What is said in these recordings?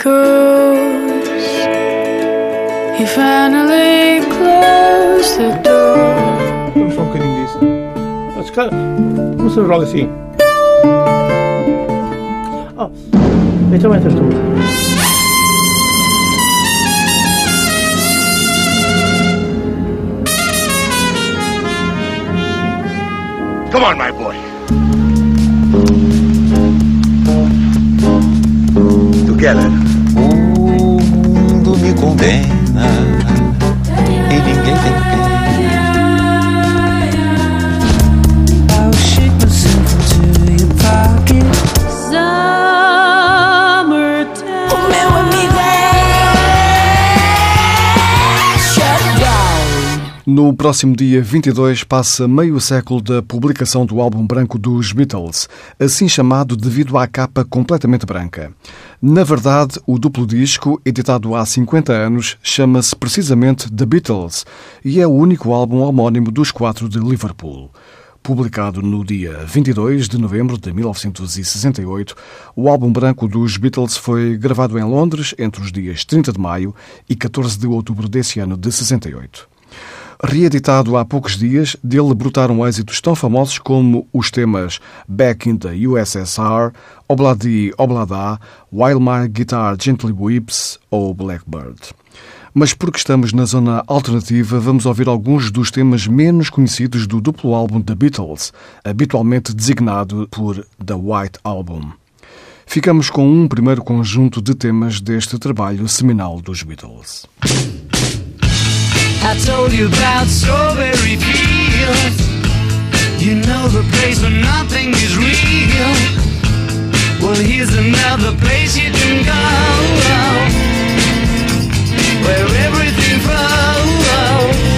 echoes. He finally closed the door. Vamos só um bocadinho disso. Ah, se calhar, Vamos fazer logo assim. Oh, então entras tu. Come on, my boy. Together. Condena e ninguém tem pena. No próximo dia 22 passa meio século da publicação do álbum branco dos Beatles, assim chamado devido à capa completamente branca. Na verdade, o duplo disco, editado há 50 anos, chama-se precisamente The Beatles e é o único álbum homónimo dos quatro de Liverpool. Publicado no dia 22 de novembro de 1968, o álbum branco dos Beatles foi gravado em Londres entre os dias 30 de maio e 14 de outubro desse ano de 68. Reeditado há poucos dias, dele brotaram êxitos tão famosos como os temas Back in the USSR, Obladi Oblada, While My Guitar Gently Weeps ou Blackbird. Mas porque estamos na zona alternativa, vamos ouvir alguns dos temas menos conhecidos do duplo álbum The Beatles, habitualmente designado por The White Album. Ficamos com um primeiro conjunto de temas deste trabalho seminal dos Beatles. I told you about strawberry fields. You know the place where nothing is real. Well, here's another place you can go. Where everything flows.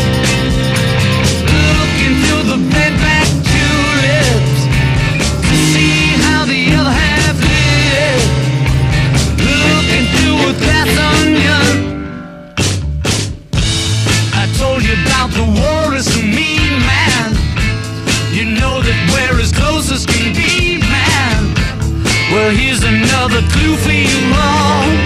The war is a mean man. You know that we're as close as can be, man. Well, here's another clue for you all.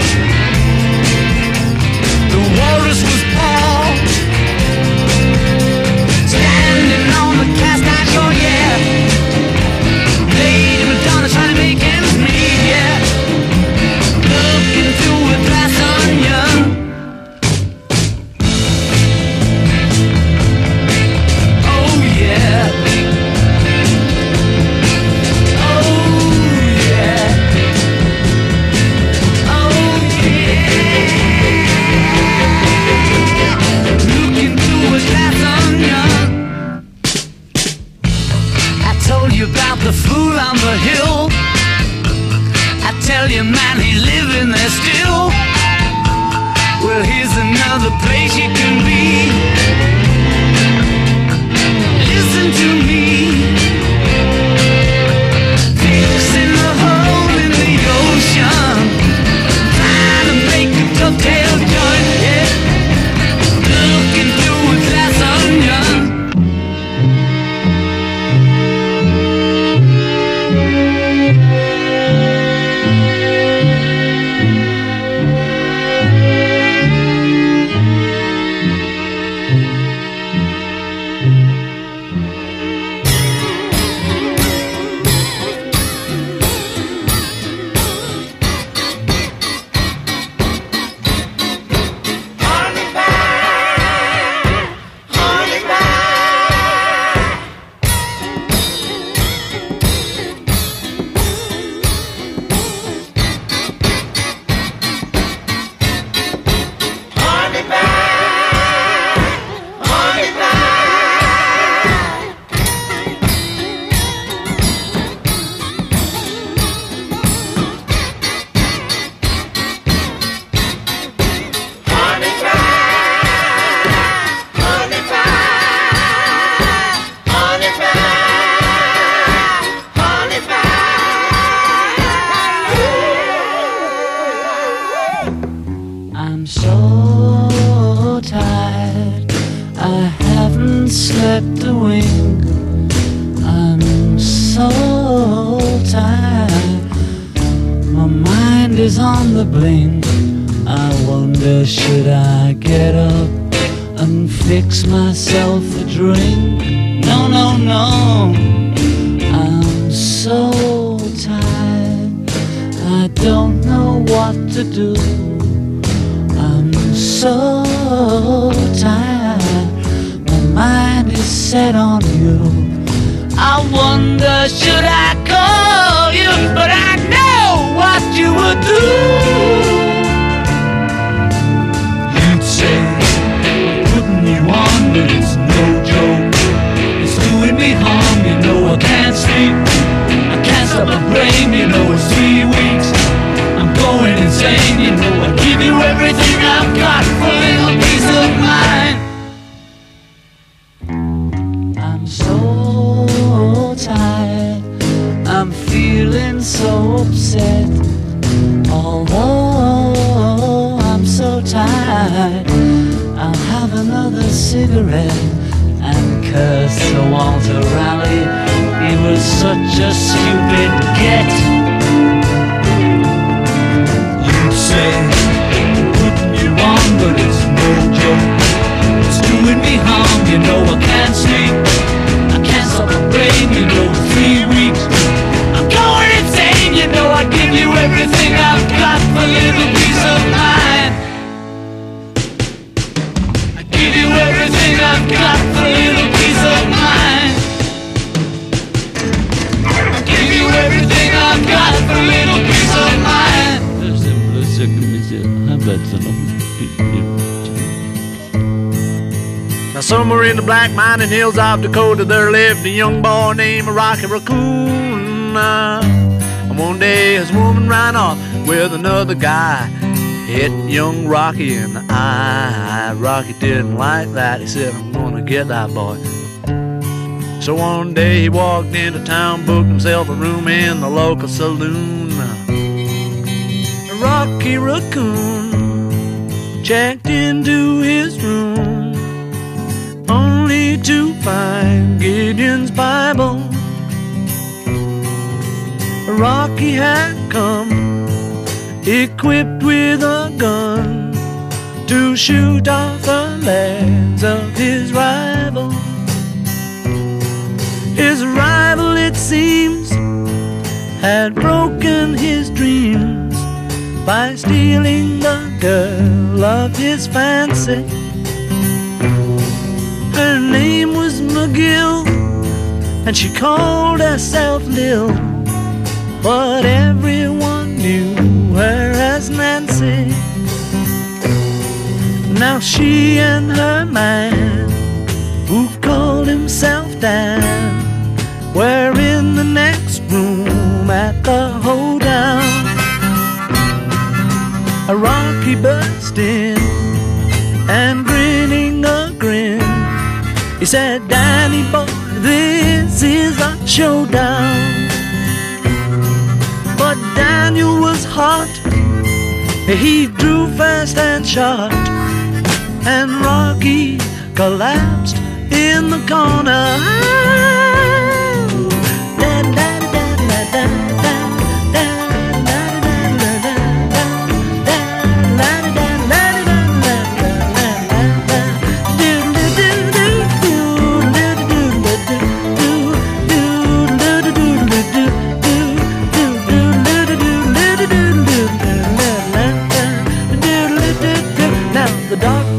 On you. I wonder should I call you, but I know what you would do. You'd say, putting you on, but it's no joke. It's doing me harm, you know I can't sleep. I can't stop my brain, you know it's three weeks. I'm going insane, you know I give you everything I've got so upset. Although I'm so tired, I'll have another cigarette and curse Sir Walter Raleigh. He was such a stupid get. You'd say, putting you on, but it's no joke. It's doing me harm, you know I can't sleep. I can't stop my brain, you know, three weeks. Everything I've got for a little peace of mind. I give you everything I've got for a little peace of mind. I give you everything I've got for a little peace of mind. Now somewhere in the black mining hills of Dakota there lived a young boy named Rocky Raccoon. One day his woman ran off with another guy. Hit young Rocky in the eye. Rocky didn't like that. He said, I'm gonna get that boy. So one day he walked into town, booked himself a room in the local saloon. Rocky Raccoon checked into his room only to find Gideon's Bible. Rocky had come equipped with a gun to shoot off the legs of his rival. His rival, it seems, had broken his dreams by stealing the girl of his fancy. Her name was McGill, and she called herself Lil. But everyone knew her as Nancy. Now she and her man, who called himself Dan, were in the next room at the hoedown. A Rocky burst in and grinning a grin. He said, Danny boy, this is a showdown. Daniel was hot. He drew fast and shot. And Rocky collapsed in the corner.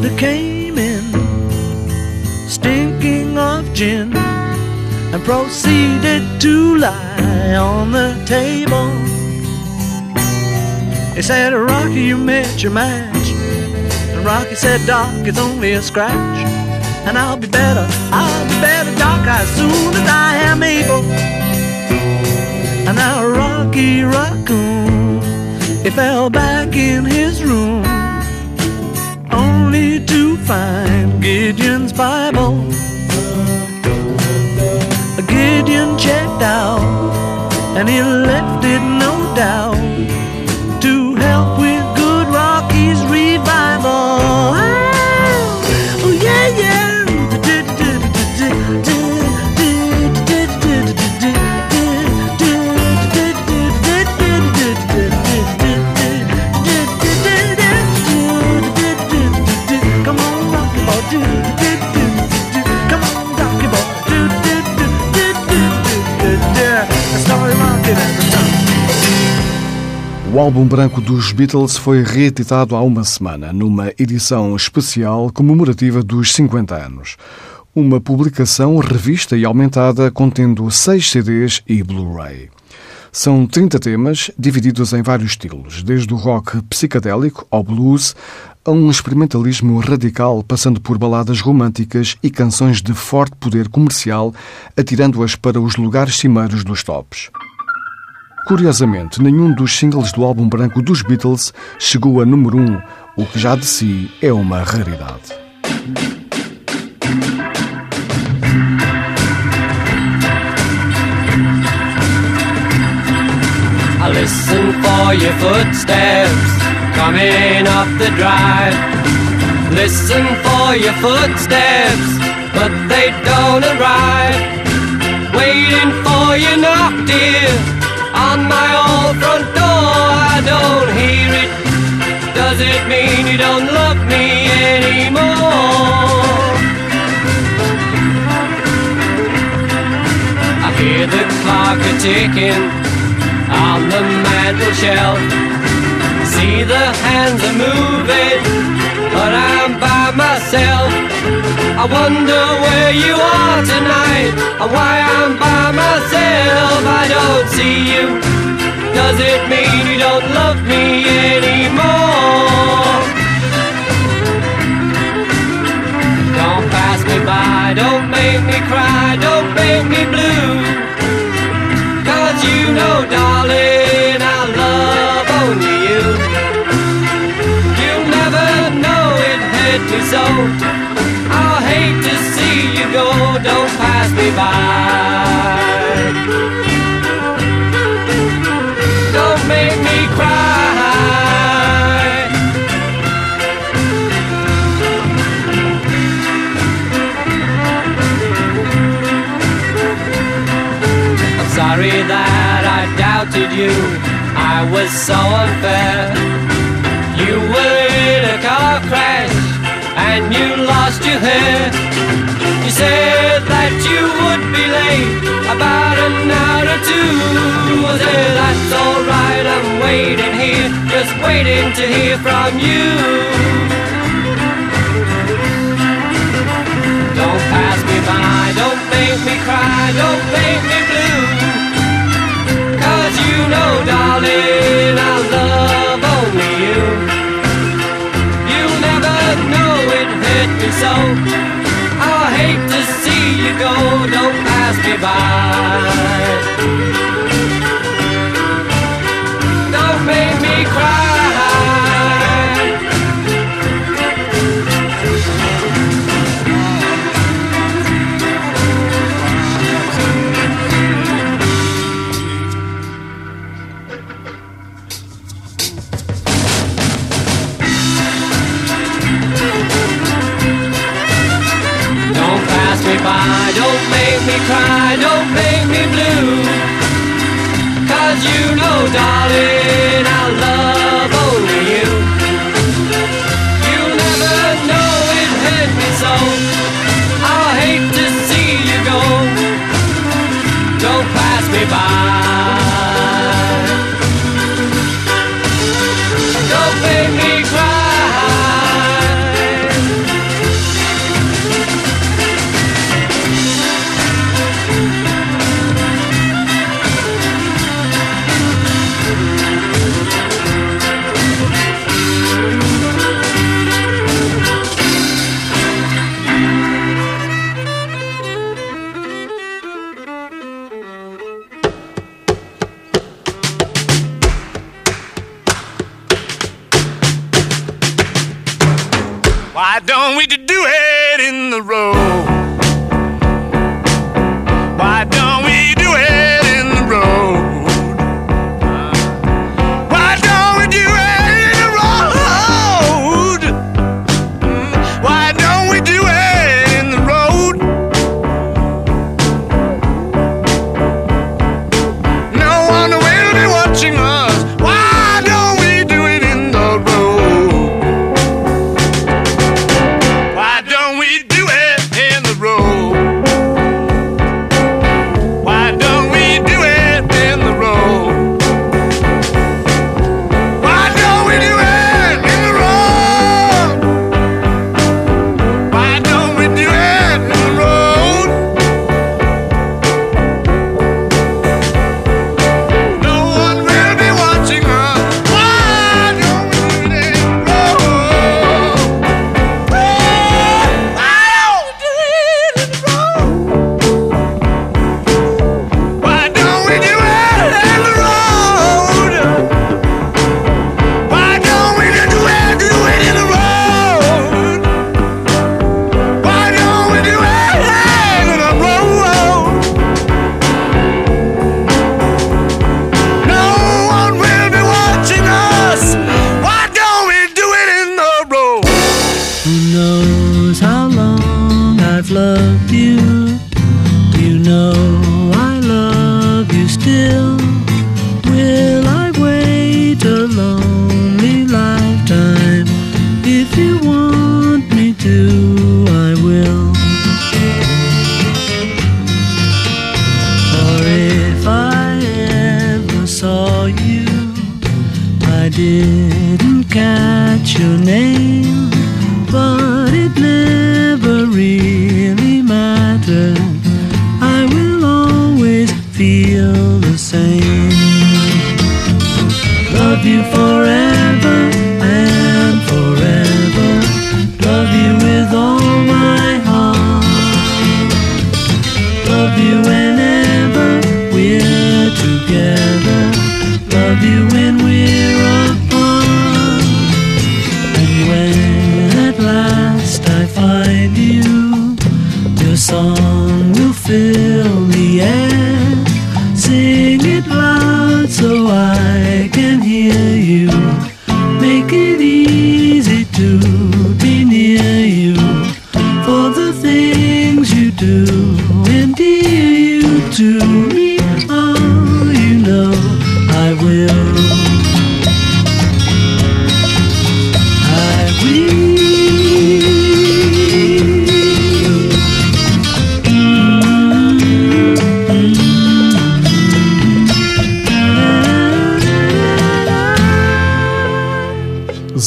Doctor came in, stinking of gin, and proceeded to lie on the table. He said, Rocky, you met your match. And Rocky said, Doc, it's only a scratch. And I'll be better, I'll be better, Doc, as soon as I am able. Out, and he left álbum branco dos Beatles foi reeditado há uma semana, numa edição especial comemorativa dos 50 anos. Uma publicação revista e aumentada contendo seis CDs e Blu-ray. São 30 temas, divididos em vários estilos, desde o rock psicadélico ao blues, a um experimentalismo radical, passando por baladas românticas e canções de forte poder comercial, atirando-as para os lugares cimeiros dos tops. Curiosamente, nenhum dos singles do álbum branco dos Beatles chegou a número 1, um, o que já de si é uma raridade. I listen for your footsteps coming up the drive. Listen for your footsteps, but they don't arrive. Waiting for you knock, dear on my old front door. I don't hear it. Does it mean you don't love me anymore? I hear the clock a ticking on the mantel shelf. See the hands are moving, myself. I wonder where you are tonight and why I'm by myself. I don't see you. Does it mean you don't love me anymore? Don't pass me by, don't make me cry, don't make me blue. Cause you know, darling, it hurt me so hate to see you go, don't pass me by. Don't make me cry. I'm sorry that I doubted you, I was so unfair. And you lost your hair. You said that you would be late about an hour or two. I said, that's alright, I'm waiting here, just waiting to hear from you. Don't pass me by, don't make me cry, don't make me blue. Cause you know, darling, so. Oh, I hate to see you go, don't pass me by.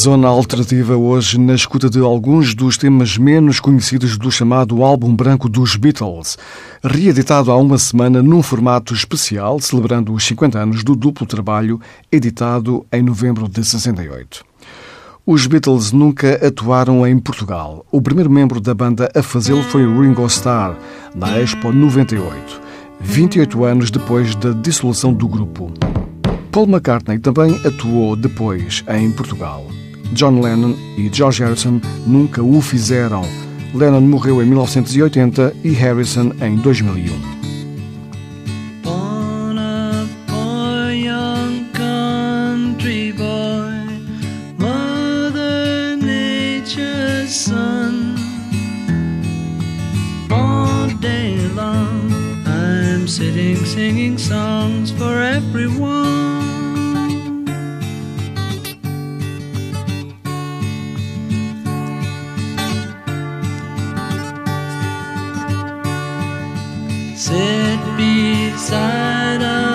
Zona Alternativa hoje na escuta de alguns dos temas menos conhecidos do chamado Álbum Branco dos Beatles, reeditado há uma semana num formato especial, celebrando os 50 anos do duplo trabalho, editado em novembro de 68. Os Beatles nunca atuaram em Portugal. O primeiro membro da banda a fazê-lo foi Ringo Starr, na Expo 98, 28 anos depois da dissolução do grupo. Paul McCartney também atuou depois em Portugal. John Lennon e George Harrison nunca o fizeram. Lennon morreu em 1980 e Harrison em 2001. sit beside us.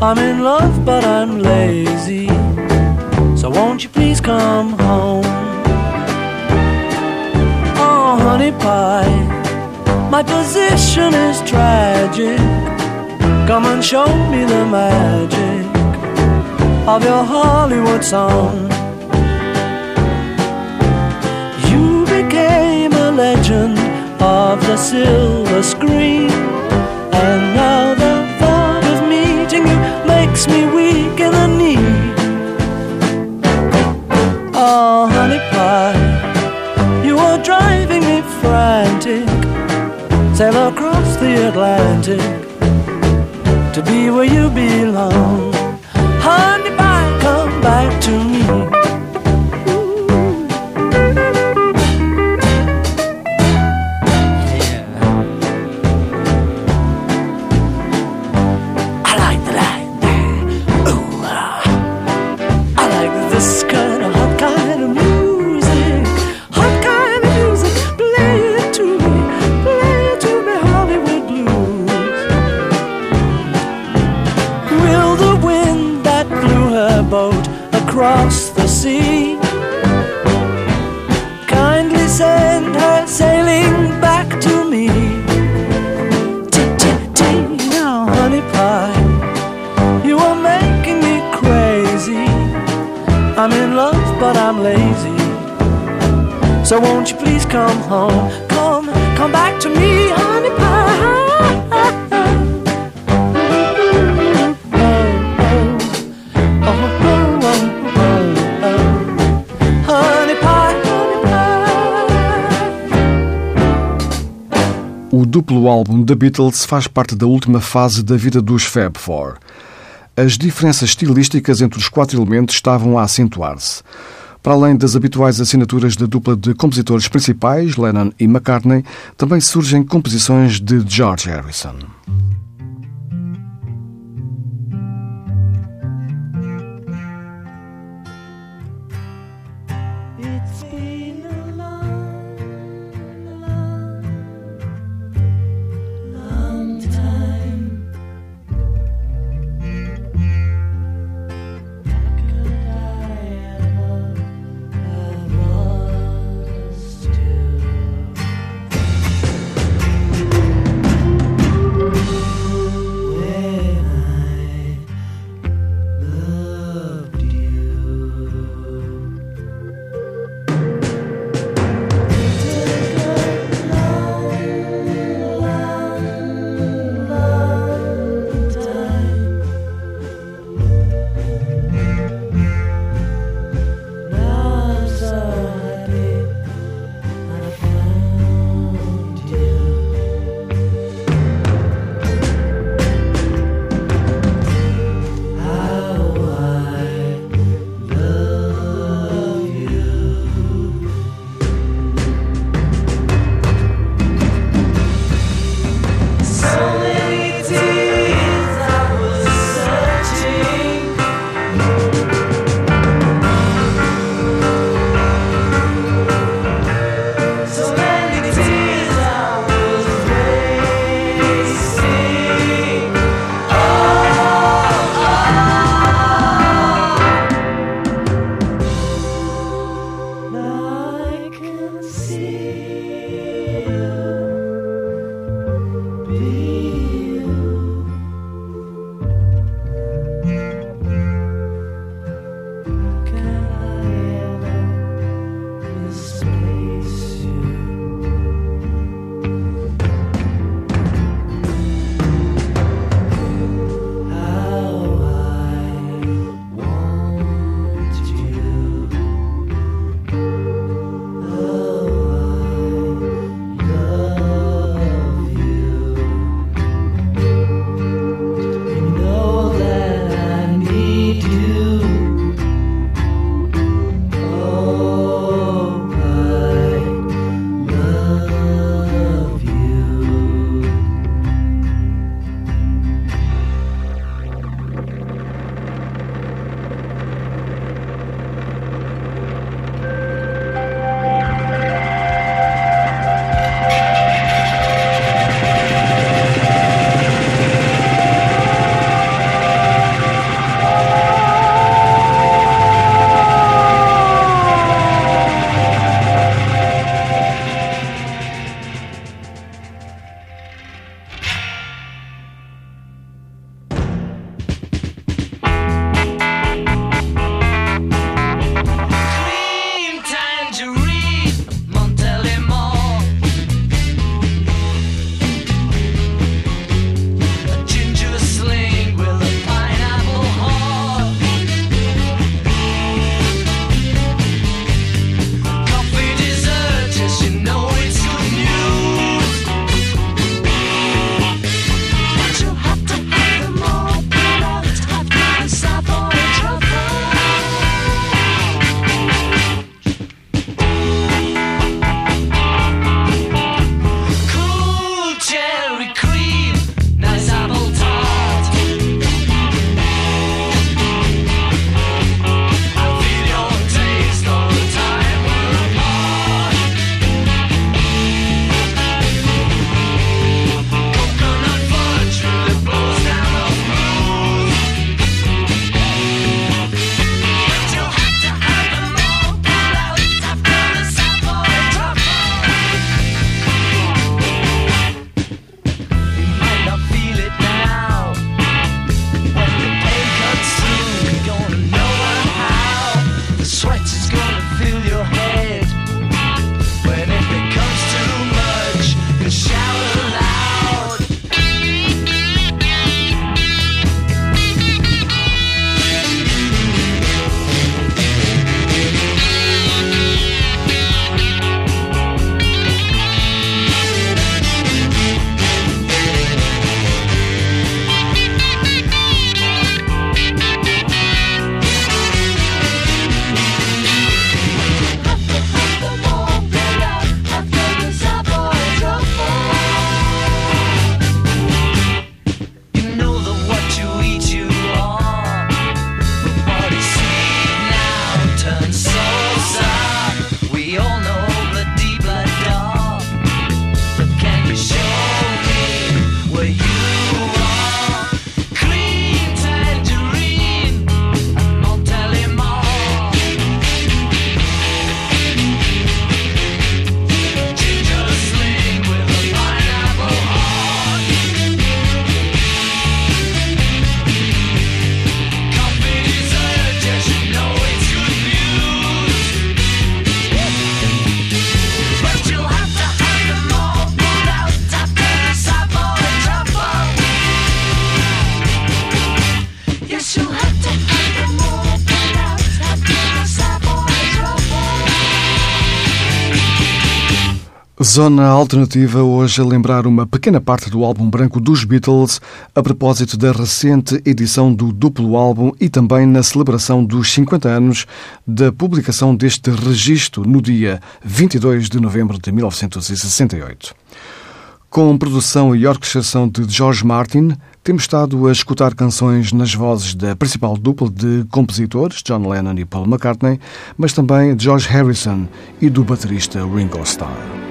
I'm in love, but I'm lazy. So won't you please come home? Oh, honey pie, my position is tragic. Come and show me the magic of your Hollywood song. You became a legend of the silver screen, and now makes me weak in the knee. Oh, honey pie, you are driving me frantic. Sail across the Atlantic to be where you belong. Honey pie, come back to me. Boat across the sea kindly send her sailing back to me? Now, honey pie. You are making me crazy. I'm in love, but I'm lazy. So won't you please come home? Duplo álbum da Beatles faz parte da última fase da vida dos Fab Four. As diferenças estilísticas entre os quatro elementos estavam a acentuar-se. Para além das habituais assinaturas da dupla de compositores principais, Lennon e McCartney, também surgem composições de George Harrison. Zona Alternativa hoje a lembrar uma pequena parte do álbum branco dos Beatles a propósito da recente edição do duplo álbum e também na celebração dos 50 anos da publicação deste registro no dia 22 de novembro de 1968. Com produção e orquestração de George Martin, temos estado a escutar canções nas vozes da principal dupla de compositores, John Lennon e Paul McCartney, mas também de George Harrison e do baterista Ringo Starr.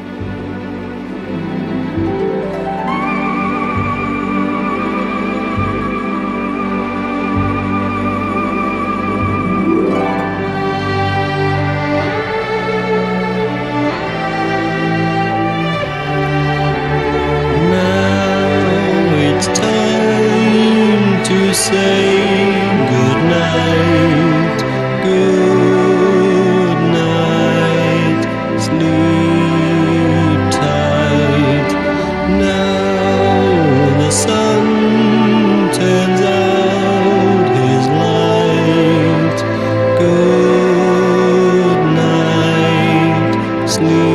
sleep.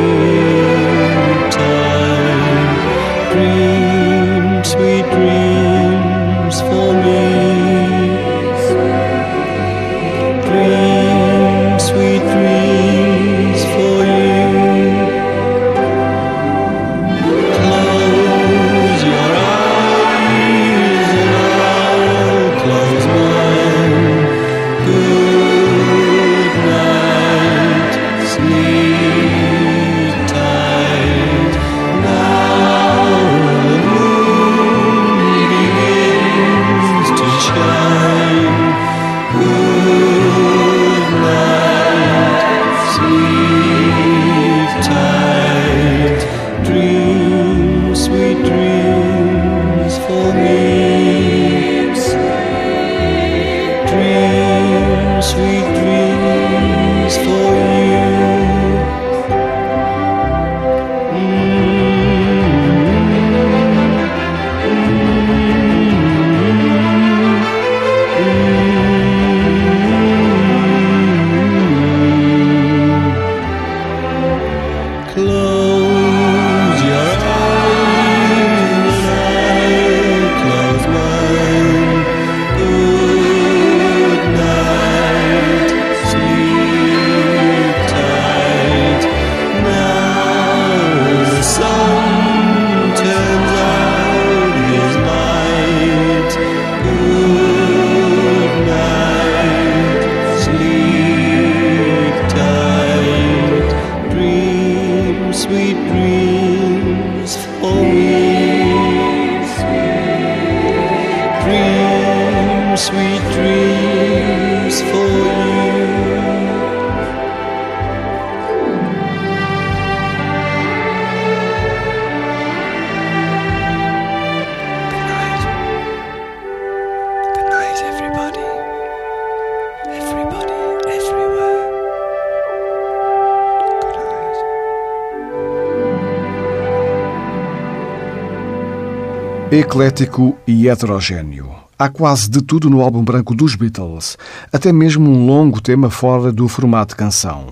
Eclético e heterogêneo. Há quase de tudo no álbum branco dos Beatles, até mesmo um longo tema fora do formato canção.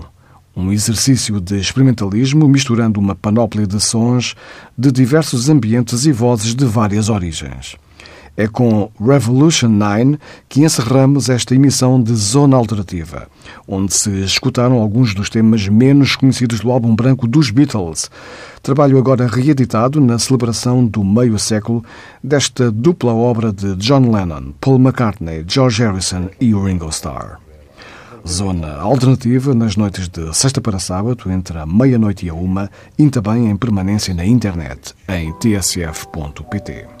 Um exercício de experimentalismo misturando uma panóplia de sons de diversos ambientes e vozes de várias origens. É com Revolution 9 que encerramos esta emissão de Zona Alternativa, onde se escutaram alguns dos temas menos conhecidos do álbum branco dos Beatles. Trabalho agora reeditado na celebração do meio século desta dupla obra de John Lennon, Paul McCartney, George Harrison e Ringo Starr. Zona alternativa nas noites de sexta para sábado, entre a meia-noite e a uma, e também em permanência na internet, em tsf.pt.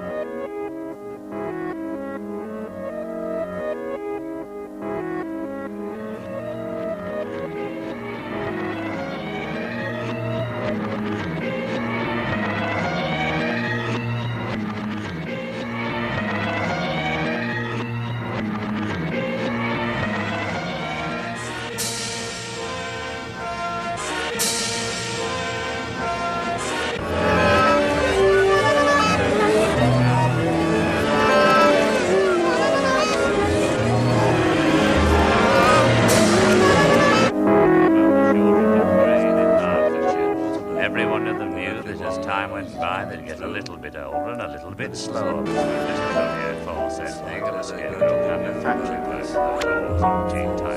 bit slower just the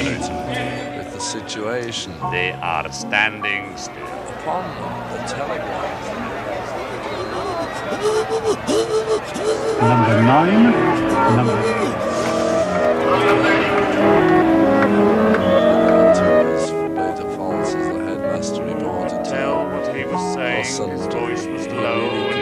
with the situation. They are standing still. Upon the telegraph. Number nine, number. Terrors for beta false the headmaster reported. Tell what he was saying. His voice was low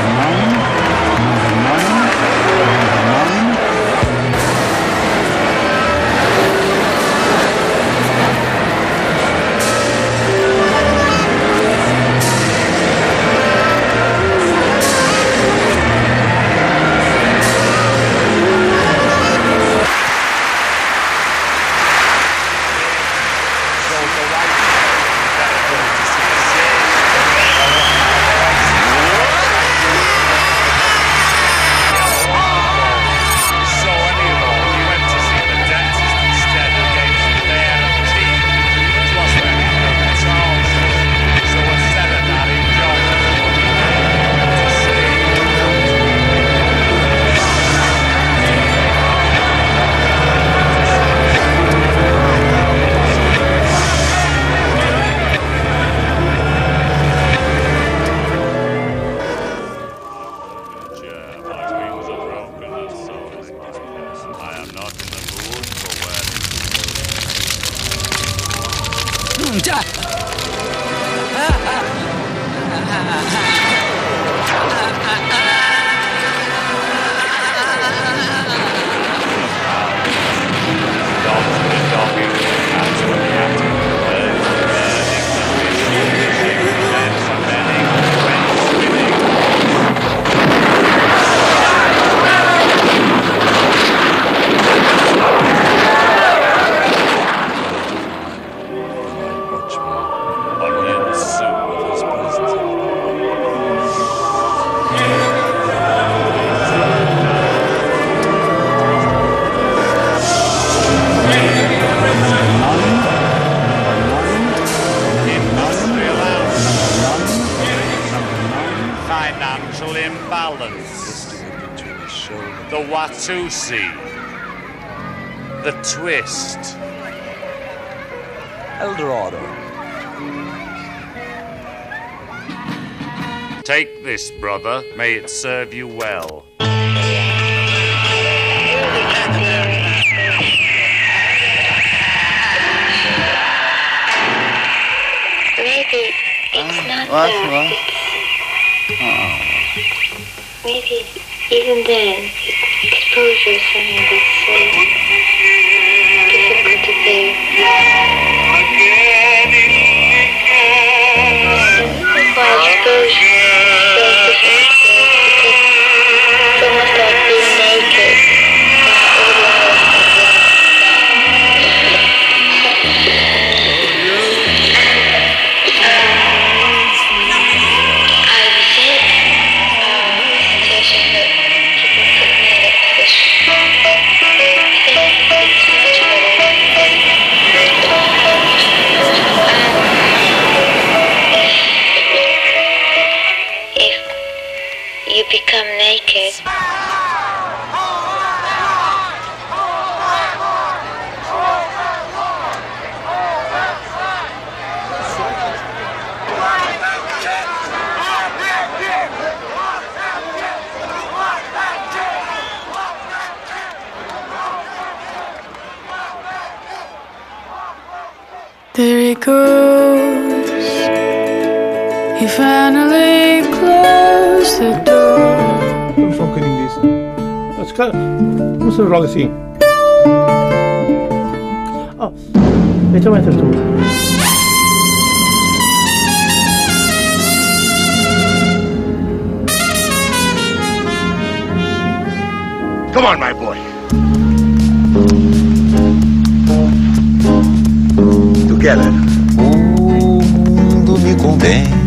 The Watusi. The Twist. Eldorado. Take this, brother. May it serve you well. Maybe it's not what, that. what? Maybe even then, exposure is something that's so difficult to bear. Why exposure is Fazer logo assim. Oh, então entras tu. Come on, my boy. Together. O mundo me condena.